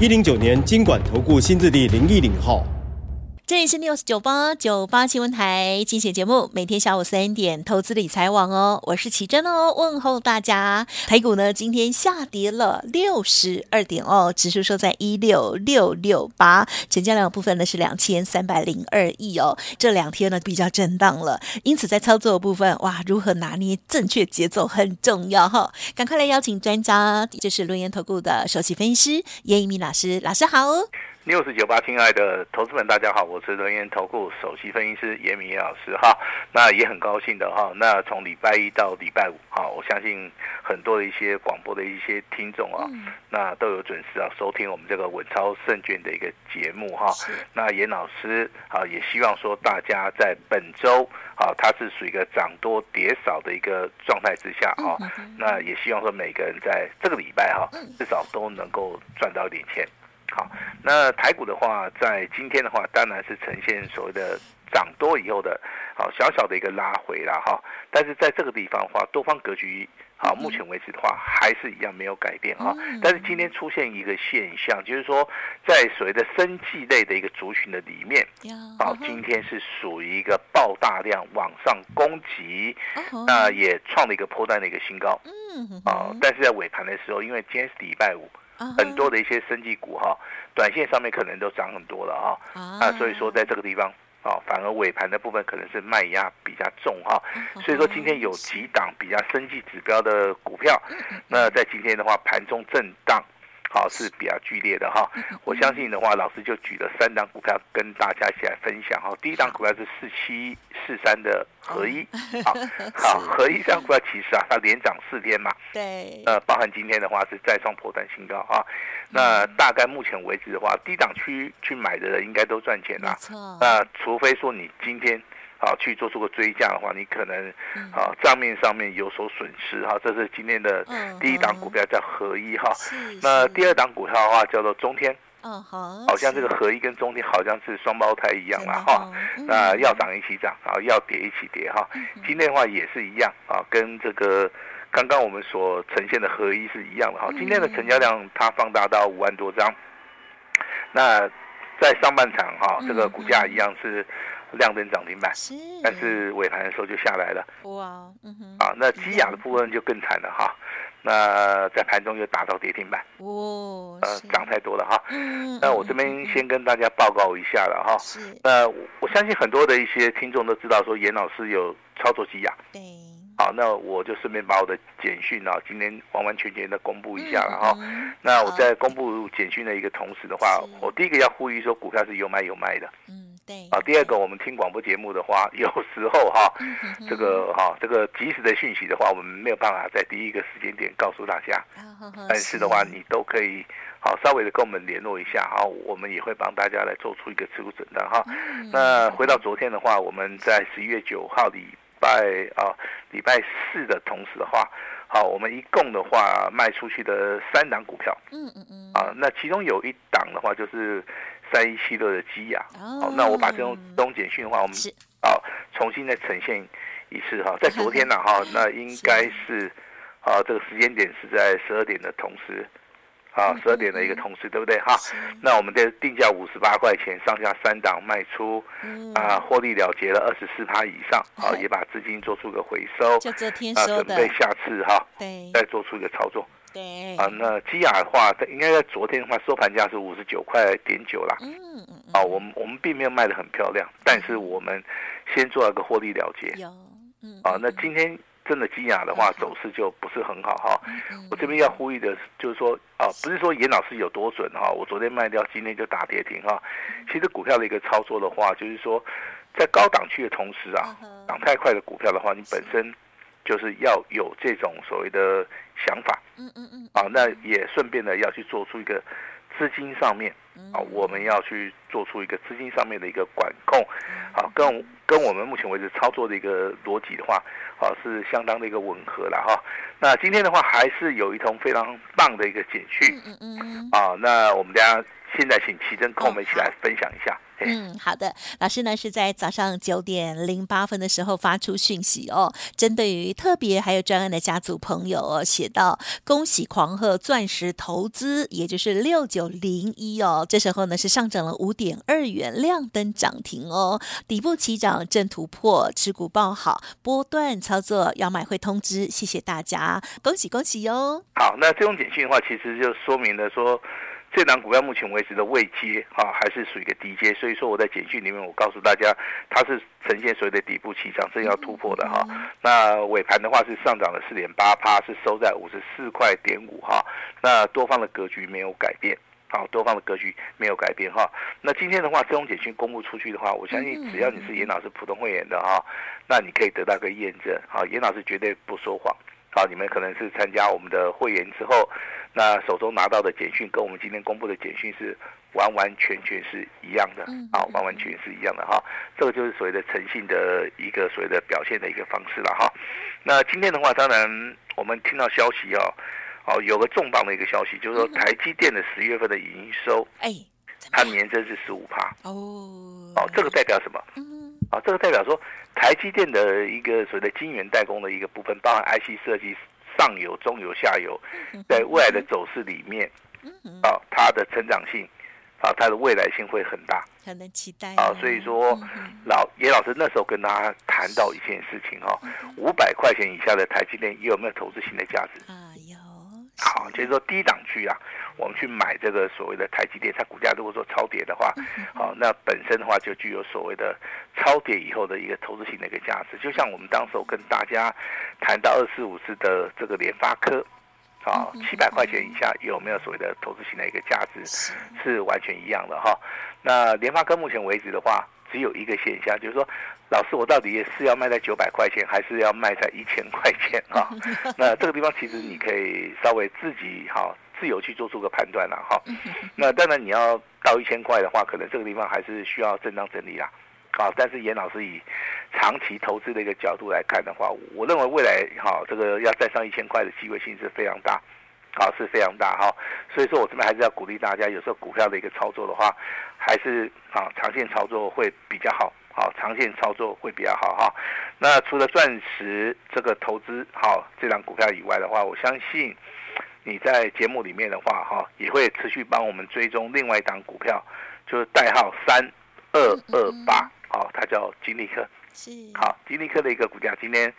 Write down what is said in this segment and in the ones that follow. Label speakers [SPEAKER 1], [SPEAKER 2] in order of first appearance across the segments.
[SPEAKER 1] 一零九年金管投顾新字第零一零号。
[SPEAKER 2] 这里是 News 九八九八新闻台精选节目，每天下午三点，投资理财网哦，我是奇珍哦，问候大家。台股呢今天下跌了六十二点哦，指数收在一六六六八，成交量部分呢是两千三百零二亿哦。这两天呢比较震荡了，因此在操作的部分，哇，如何拿捏正确节奏很重要哈、哦。赶快来邀请专家，就是轮研投顾的首席分析师严一鸣老师，老师好。
[SPEAKER 3] 六四九八，亲爱的投资们，大家好，我是轮研投顾首席分析师严明老师哈。那也很高兴的哈。那从礼拜一到礼拜五哈，我相信很多的一些广播的一些听众啊，那都有准时啊收听我们这个稳操胜券的一个节目哈。那严老师啊，也希望说大家在本周啊，它是属于一个涨多跌少的一个状态之下啊。那也希望说每个人在这个礼拜哈，至少都能够赚到一点钱。好，那台股的话，在今天的话，当然是呈现所谓的涨多以后的，好小小的一个拉回了哈。但是在这个地方的话，多方格局，好，目前为止的话，还是一样没有改变啊。但是今天出现一个现象，就是说，在所谓的生技类的一个族群的里面，好，今天是属于一个爆大量往上攻击，那也创了一个波段的一个新高，嗯，啊，但是在尾盘的时候，因为今天是礼拜五。很多的一些生技股哈，短线上面可能都涨很多了哈，啊，所以说在这个地方啊，反而尾盘的部分可能是卖压比较重哈，所以说今天有几档比较生技指标的股票，那在今天的话盘中震荡。好是比较剧烈的哈，我相信的话，老师就举了三档股票跟大家一起来分享哈。第一档股票是四七四三的合一，好，好 合一这档股票其实啊，它连涨四天嘛，对，呃，包含今天的话是再创破断新高啊。那大概目前为止的话，低档区去买的人应该都赚钱啦。那除非说你今天。好，去做出个追加的话，你可能啊账面上面有所损失哈。这是今天的第一档股票叫合一哈。那第二档股票的话叫做中天。嗯，好。好像这个合一跟中天好像是双胞胎一样啦哈。那要涨一起涨，啊要跌一起跌哈。今天的话也是一样啊，跟这个刚刚我们所呈现的合一是一样的哈。今天的成交量它放大到五万多张。那在上半场哈，这个股价一样是。亮灯涨停板，但是尾盘的时候就下来了。哇，嗯哼，啊，那基亚的部分就更惨了哈。那在盘中又打到跌停板。哦，呃，涨太多了哈。嗯，那我这边先跟大家报告一下了哈。是。那我相信很多的一些听众都知道说严老师有操作基亚。对。好，那我就顺便把我的简讯啊，今天完完全全的公布一下了哈。那我在公布简讯的一个同时的话，我第一个要呼吁说股票是有买有卖的。嗯。对，啊，第二个，我们听广播节目的话，有时候哈，这个哈，这个及时的讯息的话，我们没有办法在第一个时间点告诉大家。但是的话，你都可以好稍微的跟我们联络一下哈，我们也会帮大家来做出一个持股诊断哈。那回到昨天的话，我们在十一月九号礼拜啊礼拜四的同时的话，好，我们一共的话卖出去的三档股票，嗯嗯嗯，啊，那其中有一档的话就是。三一七六的基亚，好，那我把这种这种简讯的话，我们啊重新再呈现一次哈，在昨天呢哈，那应该是啊这个时间点是在十二点的同时，啊十二点的一个同时，对不对？哈？那我们的定价五十八块钱，上下三档卖出，啊获利了结了二十四趴以上，啊 也把资金做出个回收，就昨天收的，啊准备下次哈，对，再做出一个操作。对啊，那基亚的话，应该在昨天的话收盘价是五十九块点九啦。嗯嗯啊，我们我们并没有卖的很漂亮，但是我们先做了个获利了结。有，嗯。啊，那今天真的基亚的话，走势就不是很好哈。我这边要呼吁的就是说啊，不是说严老师有多准哈，我昨天卖掉，今天就打跌停哈。其实股票的一个操作的话，就是说在高档区的同时啊，涨太快的股票的话，你本身。就是要有这种所谓的想法，嗯嗯嗯，啊，那也顺便的要去做出一个资金上面啊，我们要去做出一个资金上面的一个管控，好，跟跟我们目前为止操作的一个逻辑的话，啊，是相当的一个吻合了哈。那今天的话，还是有一通非常棒的一个简讯，嗯嗯，啊，那我们大家现在请奇珍跟我们一起来分享一下。
[SPEAKER 2] 嗯，好的，老师呢是在早上九点零八分的时候发出讯息哦，针对于特别还有专案的家族朋友哦，写到恭喜狂贺钻石投资，也就是六九零一哦，这时候呢是上涨了五点二元，亮灯涨停哦，底部起涨正突破，持股抱好，波段操作要买会通知，谢谢大家，恭喜恭喜哟。
[SPEAKER 3] 好，那这种简讯的话，其实就说明了说。这档股票目前为止的位阶哈，还是属于一个低阶，所以说我在简讯里面我告诉大家，它是呈现所谓的底部起涨，正要突破的哈。那尾盘的话是上涨了四点八趴，是收在五十四块点五哈。那多方的格局没有改变，好，多方的格局没有改变哈。那今天的话，这种简讯公布出去的话，我相信只要你是严老师普通会员的哈，那你可以得到个验证，好，严老师绝对不说谎。好，你们可能是参加我们的会员之后，那手中拿到的简讯跟我们今天公布的简讯是完完全全是一样的，好，完完全全是一样的哈。这个就是所谓的诚信的一个所谓的表现的一个方式了哈。那今天的话，当然我们听到消息哦，哦，有个重磅的一个消息，就是说台积电的十月份的营收，哎，它年增是十五趴哦，哦，这个代表什么？啊，这个代表说台积电的一个所谓的晶圆代工的一个部分，包含 IC 设计上游、中游、下游，在未来的走势里面，啊，它的成长性，啊，它的未来性会很大，
[SPEAKER 2] 很能期待
[SPEAKER 3] 啊。所以说，老严老师那时候跟大家谈到一件事情哈，五百块钱以下的台积电有没有投资性的价值？啊，有。好，就是说低档区啊。我们去买这个所谓的台积电，它股价如果说超跌的话，好，那本身的话就具有所谓的超跌以后的一个投资性的一个价值。就像我们当时跟大家谈到二四五四的这个联发科，啊，七百块钱以下有没有所谓的投资性的一个价值，是完全一样的哈。那联发科目前为止的话，只有一个现象，就是说，老师我到底是要卖在九百块钱，还是要卖在一千块钱啊？那这个地方其实你可以稍微自己哈。自由去做出个判断了哈，那当然你要到一千块的话，可能这个地方还是需要震荡整理啦，好，但是严老师以长期投资的一个角度来看的话，我认为未来哈这个要再上一千块的机会性是非常大，啊，是非常大哈，所以说我这边还是要鼓励大家，有时候股票的一个操作的话，还是啊长线操作会比较好，好，长线操作会比较好哈。那除了钻石这个投资好这档股票以外的话，我相信。你在节目里面的话，哈，也会持续帮我们追踪另外一档股票，就是代号三二二八，好，它叫金利科，是，好，金利科的一个股价今天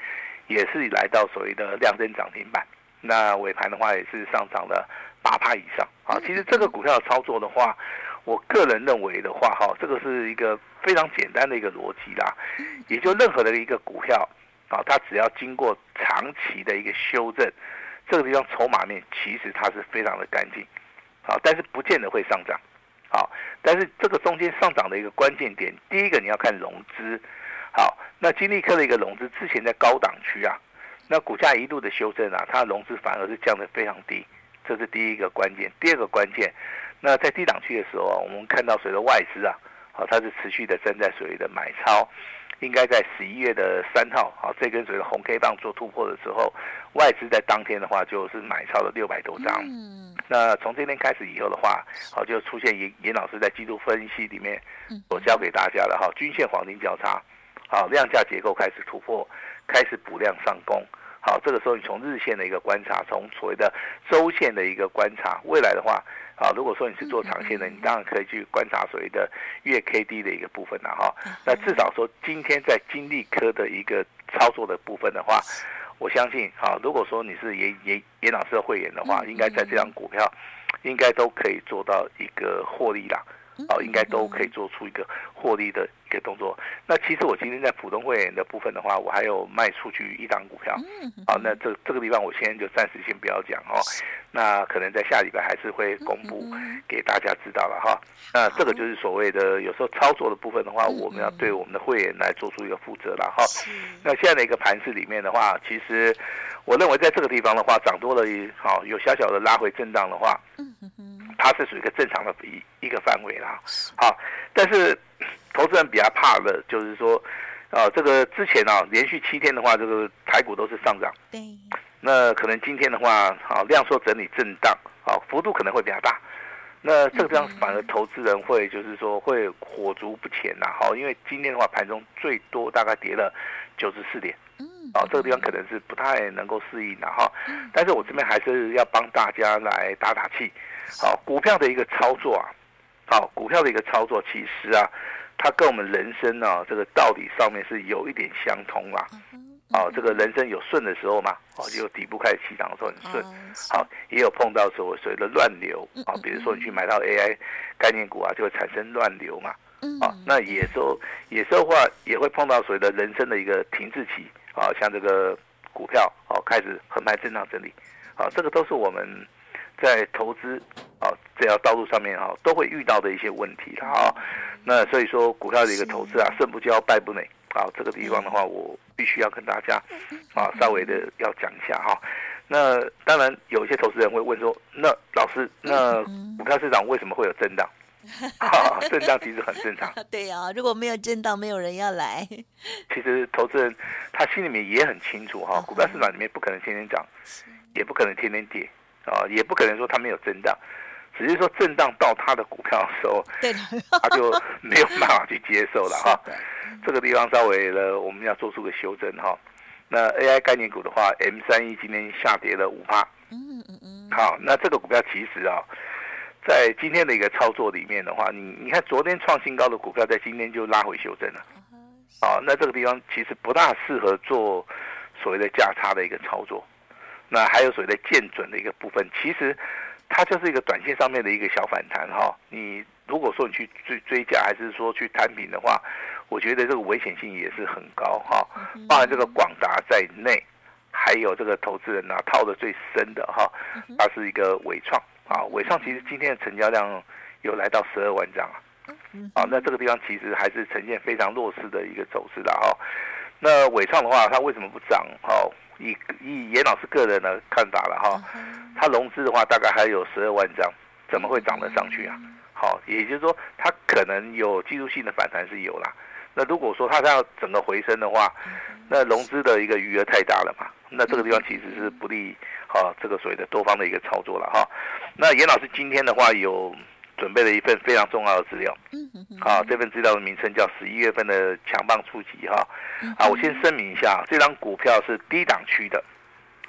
[SPEAKER 3] 也是来到所谓的量增涨停板，那尾盘的话也是上涨了八趴以上，啊，其实这个股票的操作的话，我个人认为的话，哈，这个是一个非常简单的一个逻辑啦，也就任何的一个股票，啊，它只要经过长期的一个修正。这个地方筹码面其实它是非常的干净，好，但是不见得会上涨，好，但是这个中间上涨的一个关键点，第一个你要看融资，好，那金利科的一个融资之前在高档区啊，那股价一路的修正啊，它的融资反而是降得非常低，这是第一个关键。第二个关键，那在低档区的时候啊，我们看到随着外资啊，好，它是持续的站在所谓的买超。应该在十一月的三号，好，这根所谓的红 K 棒做突破的时候，外资在当天的话就是买超了六百多张。嗯，那从今天开始以后的话，好，就出现严严老师在季度分析里面所教给大家的哈，均线黄金交叉，好，量价结构开始突破，开始补量上攻。好，这个时候你从日线的一个观察，从所谓的周线的一个观察，未来的话。好，如果说你是做长线的，你当然可以去观察所谓的月 K D 的一个部分了哈。那至少说今天在金利科的一个操作的部分的话，我相信，好，如果说你是严严严老师的会员的话，应该在这张股票，应该都可以做到一个获利啦。哦，应该都可以做出一个获利的一个动作。那其实我今天在普通会员的部分的话，我还有卖出去一档股票。好，那这这个地方我先就暂时先不要讲哦。那可能在下礼拜还是会公布给大家知道了哈。那这个就是所谓的有时候操作的部分的话，我们要对我们的会员来做出一个负责了哈。那现在的一个盘势里面的话，其实我认为在这个地方的话，涨多了，好有小小的拉回震荡的话。它是属于一个正常的一一个范围啦。好，但是投资人比较怕的就是说，啊，这个之前啊连续七天的话，这个台股都是上涨。对。那可能今天的话，好量缩整理震荡，好幅度可能会比较大。那这个地方反而投资人会就是说会火足不前呐，好，因为今天的话盘中最多大概跌了九十四点，嗯，啊，这个地方可能是不太能够适应的哈。但是我这边还是要帮大家来打打气，好，股票的一个操作啊，好，股票的一个操作其实啊，它跟我们人生啊这个道理上面是有一点相通啦。哦，这个人生有顺的时候嘛，哦，就底部开始起涨的时候很顺，好，也有碰到所谓所谓的乱流啊，比如说你去买到 AI 概念股啊，就会产生乱流嘛，啊，那也时候有时候话也会碰到所谓的人生的一个停滞期啊，像这个股票哦开始横盘震荡整理，啊，这个都是我们在投资啊这条道路上面啊都会遇到的一些问题啊，那所以说股票的一个投资啊，胜不骄败不馁。啊，这个地方的话，我必须要跟大家啊，稍微的要讲一下哈。那当然，有一些投资人会问说，那老师，那股票市场为什么会有震荡？啊，震荡其实很正常。
[SPEAKER 2] 对啊，如果没有震荡，没有人要来。
[SPEAKER 3] 其实投资人他心里面也很清楚哈，股票市场里面不可能天天涨，也不可能天天跌啊，也不可能说它没有震荡。只是说震荡到它的股票的时候，对的，他就没有办法去接受了 哈。这个地方稍微呢我们要做出个修正哈。那 AI 概念股的话，M 三一今天下跌了五趴。嗯嗯嗯。好，那这个股票其实啊，在今天的一个操作里面的话，你你看昨天创新高的股票，在今天就拉回修正了。好，那这个地方其实不大适合做所谓的价差的一个操作。那还有所谓的见准的一个部分，其实。它就是一个短线上面的一个小反弹哈，你如果说你去追追加，还是说去摊平的话，我觉得这个危险性也是很高哈。包含这个广达在内，还有这个投资人呢、啊、套的最深的哈，它是一个伟创啊，伟创其实今天的成交量有来到十二万张啊，啊，那这个地方其实还是呈现非常弱势的一个走势的哈。那伟创的话，它为什么不涨？哈？以以严老师个人的看法了哈，他融资的话大概还有十二万张，怎么会涨得上去啊？好，也就是说它可能有技术性的反弹是有啦。那如果说它要整个回升的话，那融资的一个余额太大了嘛，那这个地方其实是不利哈这个所谓的多方的一个操作了哈。那严老师今天的话有准备了一份非常重要的资料，啊，这份资料的名称叫十一月份的强棒出击哈。啊，我先声明一下，这张股票是低档区的，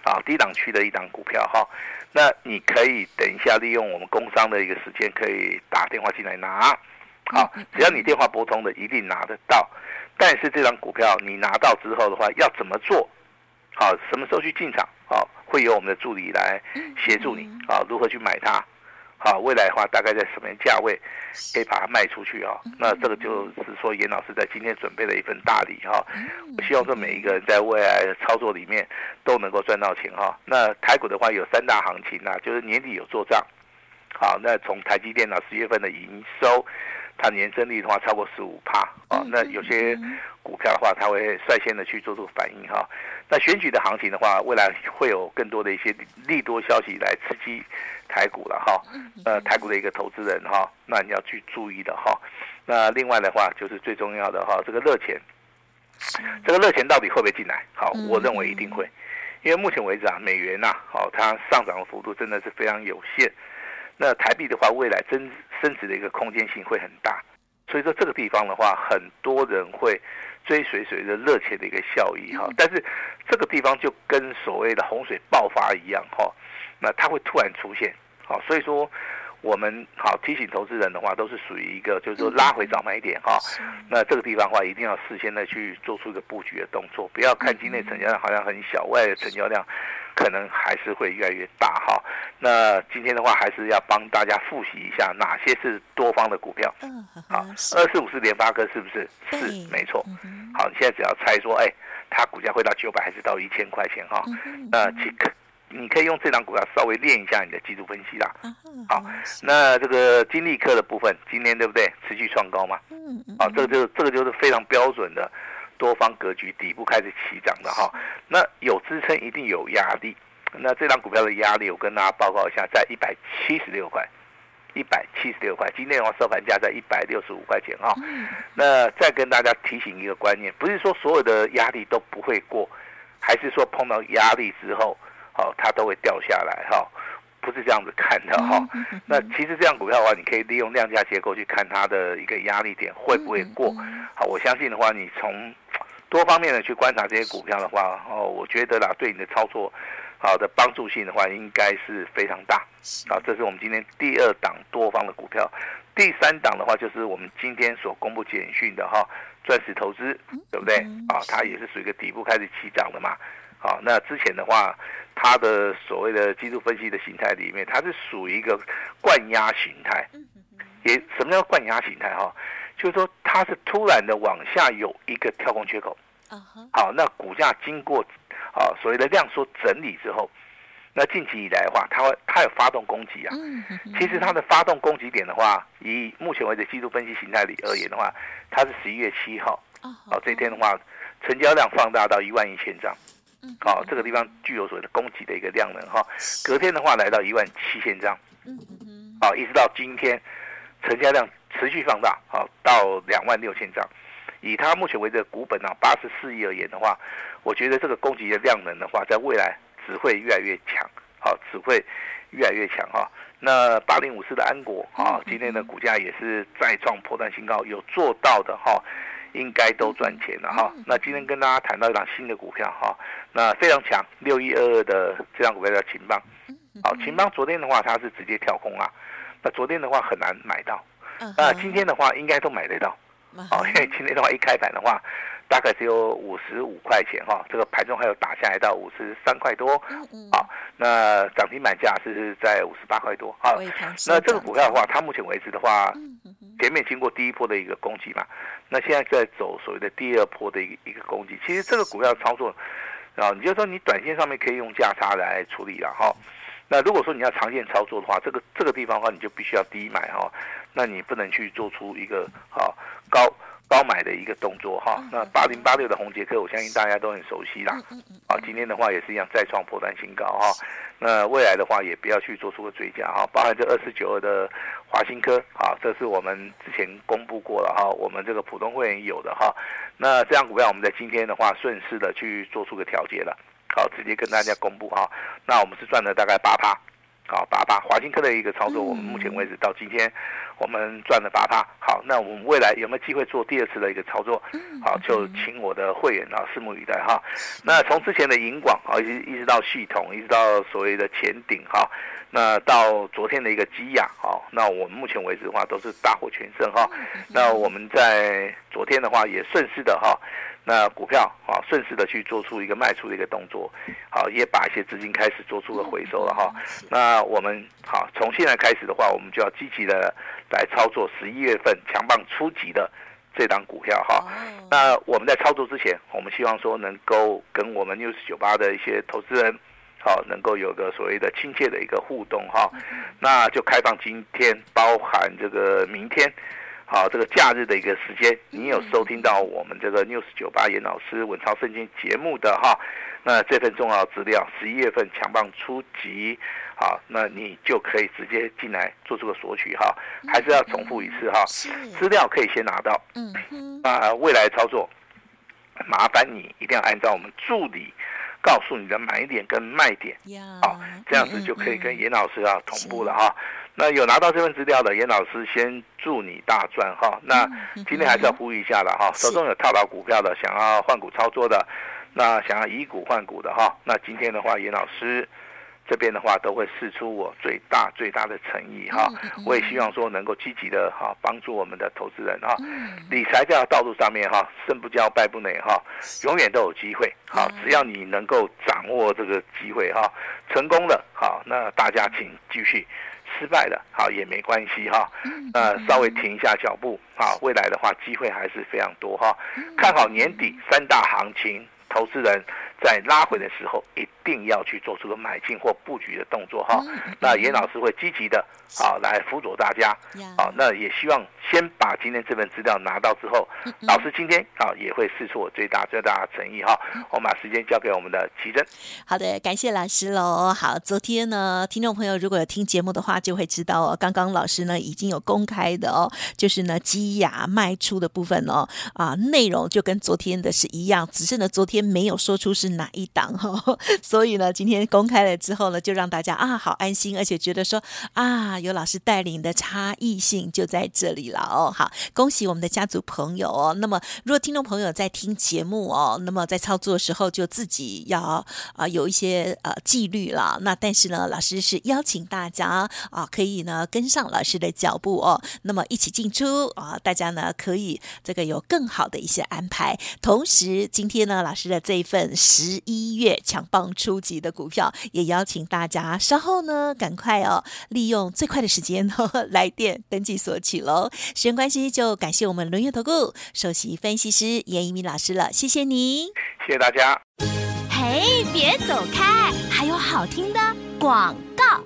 [SPEAKER 3] 啊，低档区的一档股票哈。那你可以等一下利用我们工商的一个时间，可以打电话进来拿。好，只要你电话拨通的，一定拿得到。但是这张股票你拿到之后的话，要怎么做？好，什么时候去进场？好，会由我们的助理来协助你啊，如何去买它。好，未来的话大概在什么价位可以把它卖出去啊？那这个就是说严老师在今天准备了一份大礼哈。我希望说每一个人在未来的操作里面都能够赚到钱哈。那台股的话有三大行情呐，就是年底有做账。好，那从台积电到十月份的营收。它年增率的话超过十五帕啊，那有些股票的话，它会率先的去做出反应哈。那选举的行情的话，未来会有更多的一些利多消息来刺激台股了哈。呃，台股的一个投资人哈，那你要去注意的哈。那另外的话，就是最重要的哈，这个热钱，这个热钱到底会不会进来？好，我认为一定会，因为目前为止啊，美元呐，好，它上涨的幅度真的是非常有限。那台币的话，未来增升值的一个空间性会很大，所以说这个地方的话，很多人会追随随着热钱的一个效益哈。但是这个地方就跟所谓的洪水爆发一样哈，那它会突然出现，好，所以说我们好提醒投资人的话，都是属于一个就是说拉回早买点哈。那这个地方的话，一定要事先的去做出一个布局的动作，不要看今天成交量好像很小，外的成交量。可能还是会越来越大哈。那今天的话，还是要帮大家复习一下哪些是多方的股票。嗯，好，二四五四联发科是不是？是，没错。好，你现在只要猜说，哎，它股价会到九百还是到一千块钱哈？那其可你可以用这张股票稍微练一下你的技术分析啦。好，那这个金利科的部分，今天对不对？持续创高嘛。嗯嗯。好，这个就是这个就是非常标准的。多方格局底部开始起涨的哈，那有支撑一定有压力，那这张股票的压力我跟大家报告一下，在一百七十六块，一百七十六块，今天的话收盘价在一百六十五块钱哈。那再跟大家提醒一个观念，不是说所有的压力都不会过，还是说碰到压力之后，好它都会掉下来哈。不是这样子看的哈，那其实这样股票的话，你可以利用量价结构去看它的一个压力点会不会过。好，我相信的话，你从多方面的去观察这些股票的话，哦，我觉得啦，对你的操作好的帮助性的话，应该是非常大。好，这是我们今天第二档多方的股票，第三档的话就是我们今天所公布简讯的哈，钻石投资，对不对？啊，它也是属于一个底部开始起涨的嘛。好，那之前的话。它的所谓的技术分析的形态里面，它是属于一个灌压形态。也什么叫灌压形态？哈，就是说它是突然的往下有一个跳空缺口。好，那股价经过啊所谓的量缩整理之后，那近期以来的话，它会它有发动攻击啊。其实它的发动攻击点的话，以目前为止技术分析形态里而言的话，它是十一月七号。好，这一天的话，成交量放大到一万一千张。好，这个地方具有所谓的供给的一个量能哈。隔天的话来到一万七千张，好，一直到今天，成交量持续放大，好，到两万六千张。以它目前为止的股本啊八十四亿而言的话，我觉得这个供给的量能的话，在未来只会越来越强，好，只会越来越强哈。那八零五四的安国啊，今天的股价也是再创破断新高，有做到的哈。应该都赚钱了哈。那今天跟大家谈到一档新的股票哈，那非常强，六一二二的这档股票叫秦邦。好，秦邦昨天的话它是直接跳空啊，那昨天的话很难买到，那今天的话应该都买得到。好，因为今天的话一开盘的话。大概只有五十五块钱哈，这个盘中还有打下来到五十三块多，啊，那涨停板价是在五十八块多，好，那这个股票的话，它目前为止的话，前面经过第一波的一个攻击嘛，那现在在走所谓的第二波的一个一个攻击，其实这个股票操作，啊，你就说你短线上面可以用价差来处理了哈，那如果说你要长线操作的话，这个这个地方的话，你就必须要低买哈，那你不能去做出一个好高。高买的一个动作哈，那八零八六的红杰克，我相信大家都很熟悉啦。啊，今天的话也是一样再创波段新高哈。那未来的话也不要去做出个追加哈，包含这二四九二的华新科啊，这是我们之前公布过了哈，我们这个普通会员有的哈。那这样股票我们在今天的话顺势的去做出个调节了，好，直接跟大家公布哈。那我们是赚了大概八趴。好，八八华新科的一个操作，我们目前为止到今天，我们赚了八趴。好，那我们未来有没有机会做第二次的一个操作？好，就请我的会员啊，拭目以待哈。那从之前的银广啊，一直一直到系统，一直到所谓的前顶哈，那到昨天的一个基亚，哈，那我们目前为止的话都是大获全胜哈。那我们在昨天的话也顺势的哈。那股票啊，顺势的去做出一个卖出的一个动作，好，也把一些资金开始做出了回收了哈。那我们好，从现在开始的话，我们就要积极的来操作十一月份强棒初级的这档股票哈。那我们在操作之前，我们希望说能够跟我们 News 九八的一些投资人，好，能够有个所谓的亲切的一个互动哈。那就开放今天，包含这个明天。好，这个假日的一个时间，你有收听到我们这个 News 九八严老师稳操胜券节目的哈？那这份重要资料，十一月份强棒出击，好，那你就可以直接进来做这个索取哈。还是要重复一次哈，资料可以先拿到，嗯，那未来操作，麻烦你一定要按照我们助理告诉你的买点跟卖点，好，这样子就可以跟严老师啊同步了哈。那有拿到这份资料的严老师，先祝你大赚哈。那今天还是要呼吁一下了哈，手中有套牢股票的，想要换股操作的，那想要以股换股的哈，那今天的话，严老师这边的话都会试出我最大最大的诚意哈。我也希望说能够积极的哈帮助我们的投资人哈，理财这条道路上面哈，胜不骄败不馁哈，永远都有机会哈，只要你能够掌握这个机会哈，成功了好，那大家请继续。失败了，好也没关系哈，呃，稍微停一下脚步，好，未来的话机会还是非常多哈，看好年底三大行情，投资人在拉回的时候一定要去做出个买进或布局的动作哈。那严老师会积极的啊来辅佐大家啊。那也希望先把今天这份资料拿到之后，老师今天啊也会试出我最大最大的诚意哈。我们把时间交给我们的奇珍。
[SPEAKER 2] 好的，感谢老师喽。好，昨天呢，听众朋友如果有听节目的话，就会知道哦，刚刚老师呢已经有公开的哦，就是呢积压卖出的部分哦，啊内容就跟昨天的是一样，只是呢昨天没有说出是是哪一档哈，所以呢今天公开了之后呢，就让大家啊好安心，而且觉得说啊有老师带领的差异性就在这里了哦。好，恭喜我们的家族朋友哦。那么如果听众朋友在听节目哦，那么在操作的时候就自己要啊有一些呃纪律了。那但是呢，老师是邀请大家啊可以呢跟上老师的脚步哦，那么一起进出啊，大家呢可以这个有更好的一些安排。同时，今天呢老师的这一份。十一月强棒出击的股票，也邀请大家稍后呢，赶快哦，利用最快的时间呵呵来电登记索取喽。时间关系，就感谢我们轮月投顾首席分析师严一鸣老师了，谢谢您，
[SPEAKER 3] 谢谢大家。
[SPEAKER 4] 嘿，别走开，还有好听的广告。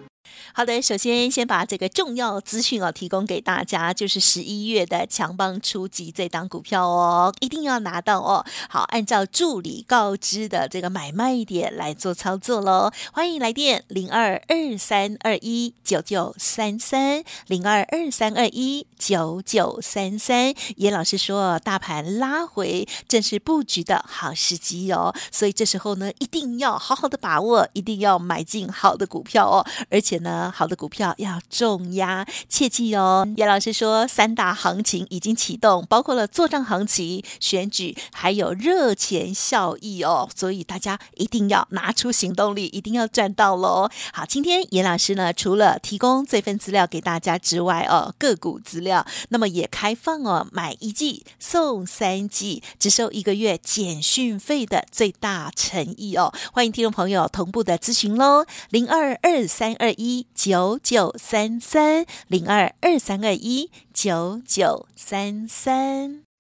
[SPEAKER 2] 好的，首先先把这个重要资讯哦提供给大家，就是十一月的强棒出击这档股票哦，一定要拿到哦。好，按照助理告知的这个买卖点来做操作喽。欢迎来电零二二三二一九九三三零二二三二一九九三三。严老师说，大盘拉回正是布局的好时机哦，所以这时候呢，一定要好好的把握，一定要买进好的股票哦，而且呢。好的股票要重压，切记哦。严老师说，三大行情已经启动，包括了作帐行情、选举，还有热钱效益哦。所以大家一定要拿出行动力，一定要赚到喽。好，今天严老师呢，除了提供这份资料给大家之外哦，个股资料那么也开放哦，买一季送三季，只收一个月减讯费的最大诚意哦。欢迎听众朋友同步的咨询喽，零二二三二一。九九三三零二二三二一九九三三。